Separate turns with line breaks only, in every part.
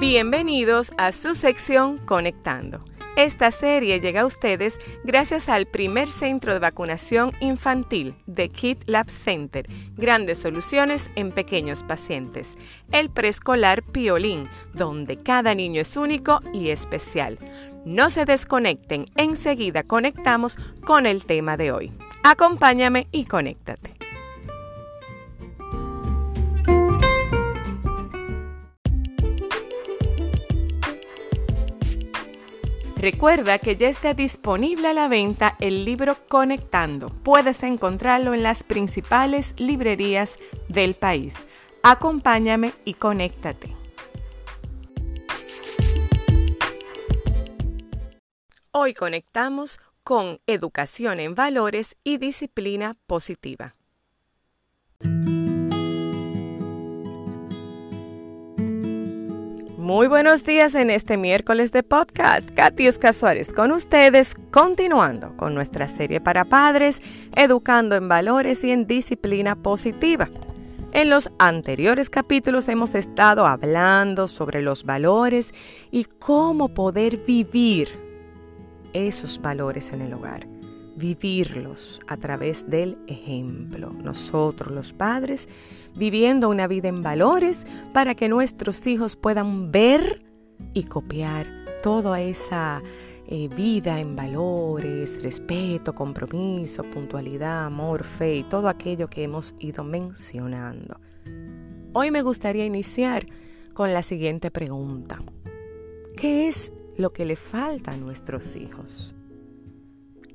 Bienvenidos a su sección Conectando. Esta serie llega a ustedes gracias al primer centro de vacunación infantil de Kit Lab Center, grandes soluciones en pequeños pacientes, el preescolar Piolín, donde cada niño es único y especial. No se desconecten, enseguida conectamos con el tema de hoy. Acompáñame y conéctate. Recuerda que ya está disponible a la venta el libro Conectando. Puedes encontrarlo en las principales librerías del país. Acompáñame y conéctate. Hoy conectamos con educación en valores y disciplina positiva. Muy buenos días en este miércoles de podcast. Katius Casuárez con ustedes, continuando con nuestra serie para padres, educando en valores y en disciplina positiva. En los anteriores capítulos hemos estado hablando sobre los valores y cómo poder vivir esos valores en el hogar vivirlos a través del ejemplo. Nosotros los padres viviendo una vida en valores para que nuestros hijos puedan ver y copiar toda esa eh, vida en valores, respeto, compromiso, puntualidad, amor, fe y todo aquello que hemos ido mencionando. Hoy me gustaría iniciar con la siguiente pregunta. ¿Qué es lo que le falta a nuestros hijos?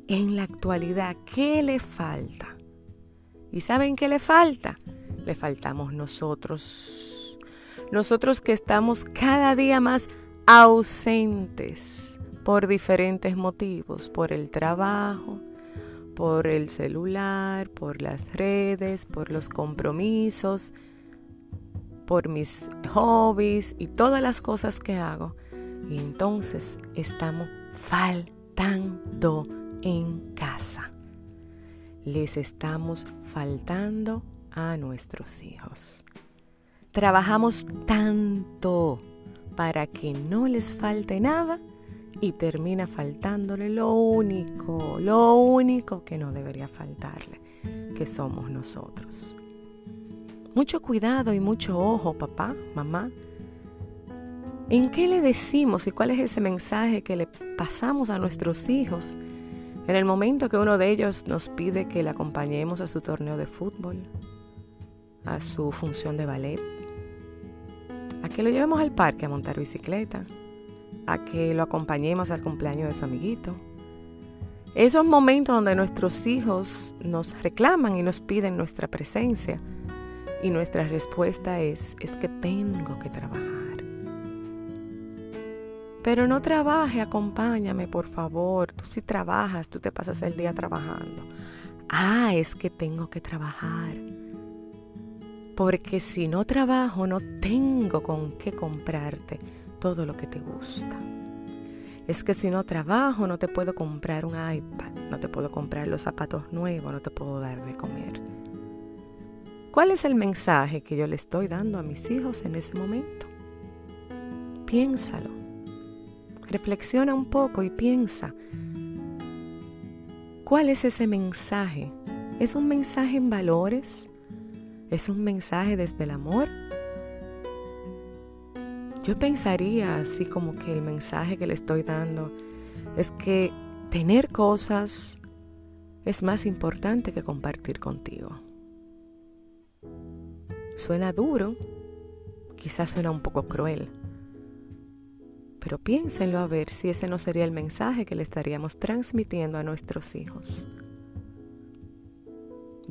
en la actualidad, ¿qué le falta? ¿Y saben qué le falta? Le faltamos nosotros. Nosotros que estamos cada día más ausentes por diferentes motivos, por el trabajo, por el celular, por las redes, por los compromisos, por mis hobbies y todas las cosas que hago. Y entonces estamos faltando en casa. Les estamos faltando a nuestros hijos. Trabajamos tanto para que no les falte nada y termina faltándole lo único, lo único que no debería faltarle, que somos nosotros. Mucho cuidado y mucho ojo, papá, mamá. ¿En qué le decimos y cuál es ese mensaje que le pasamos a nuestros hijos en el momento que uno de ellos nos pide que le acompañemos a su torneo de fútbol, a su función de ballet, a que lo llevemos al parque a montar bicicleta, a que lo acompañemos al cumpleaños de su amiguito. Esos momentos donde nuestros hijos nos reclaman y nos piden nuestra presencia y nuestra respuesta es, es que tengo que trabajar. Pero no trabaje, acompáñame, por favor. Tú si trabajas, tú te pasas el día trabajando. Ah, es que tengo que trabajar. Porque si no trabajo, no tengo con qué comprarte todo lo que te gusta. Es que si no trabajo, no te puedo comprar un iPad, no te puedo comprar los zapatos nuevos, no te puedo dar de comer. ¿Cuál es el mensaje que yo le estoy dando a mis hijos en ese momento? Piénsalo. Reflexiona un poco y piensa, ¿cuál es ese mensaje? ¿Es un mensaje en valores? ¿Es un mensaje desde el amor? Yo pensaría así como que el mensaje que le estoy dando es que tener cosas es más importante que compartir contigo. Suena duro, quizás suena un poco cruel, pero piénsenlo a ver si ese no sería el mensaje que le estaríamos transmitiendo a nuestros hijos.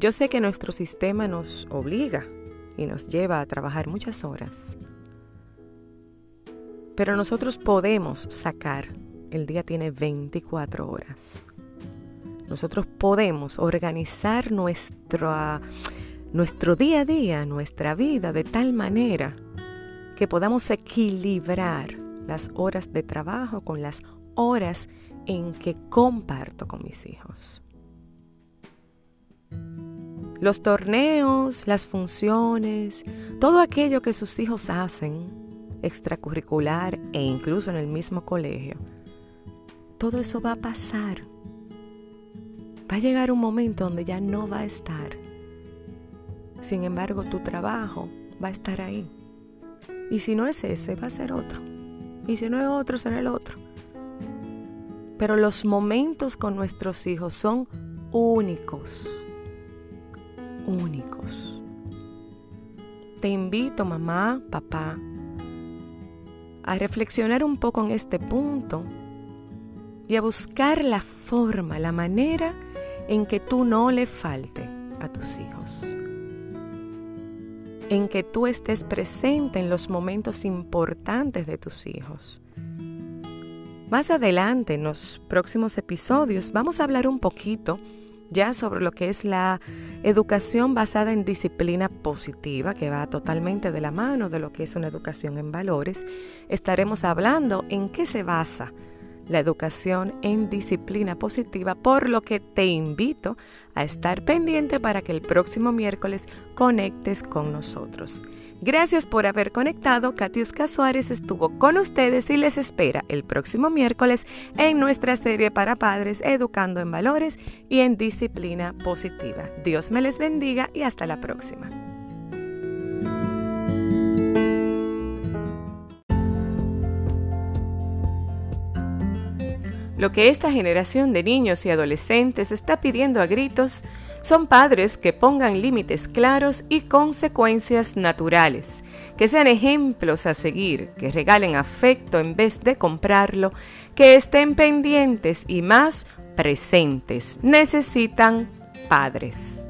Yo sé que nuestro sistema nos obliga y nos lleva a trabajar muchas horas, pero nosotros podemos sacar, el día tiene 24 horas, nosotros podemos organizar nuestro, nuestro día a día, nuestra vida de tal manera que podamos equilibrar las horas de trabajo con las horas en que comparto con mis hijos. Los torneos, las funciones, todo aquello que sus hijos hacen extracurricular e incluso en el mismo colegio, todo eso va a pasar. Va a llegar un momento donde ya no va a estar. Sin embargo, tu trabajo va a estar ahí. Y si no es ese, va a ser otro. Y si no es otro, será el otro. Pero los momentos con nuestros hijos son únicos. Únicos. Te invito, mamá, papá, a reflexionar un poco en este punto y a buscar la forma, la manera en que tú no le falte a tus hijos. En que tú estés presente en los momentos importantes de tus hijos. Más adelante, en los próximos episodios, vamos a hablar un poquito ya sobre lo que es la educación basada en disciplina positiva, que va totalmente de la mano de lo que es una educación en valores, estaremos hablando en qué se basa la educación en disciplina positiva, por lo que te invito a estar pendiente para que el próximo miércoles conectes con nosotros. Gracias por haber conectado. Katiuska Suárez estuvo con ustedes y les espera el próximo miércoles en nuestra serie para padres Educando en Valores y en Disciplina Positiva. Dios me les bendiga y hasta la próxima. Lo que esta generación de niños y adolescentes está pidiendo a gritos son padres que pongan límites claros y consecuencias naturales, que sean ejemplos a seguir, que regalen afecto en vez de comprarlo, que estén pendientes y más presentes. Necesitan padres.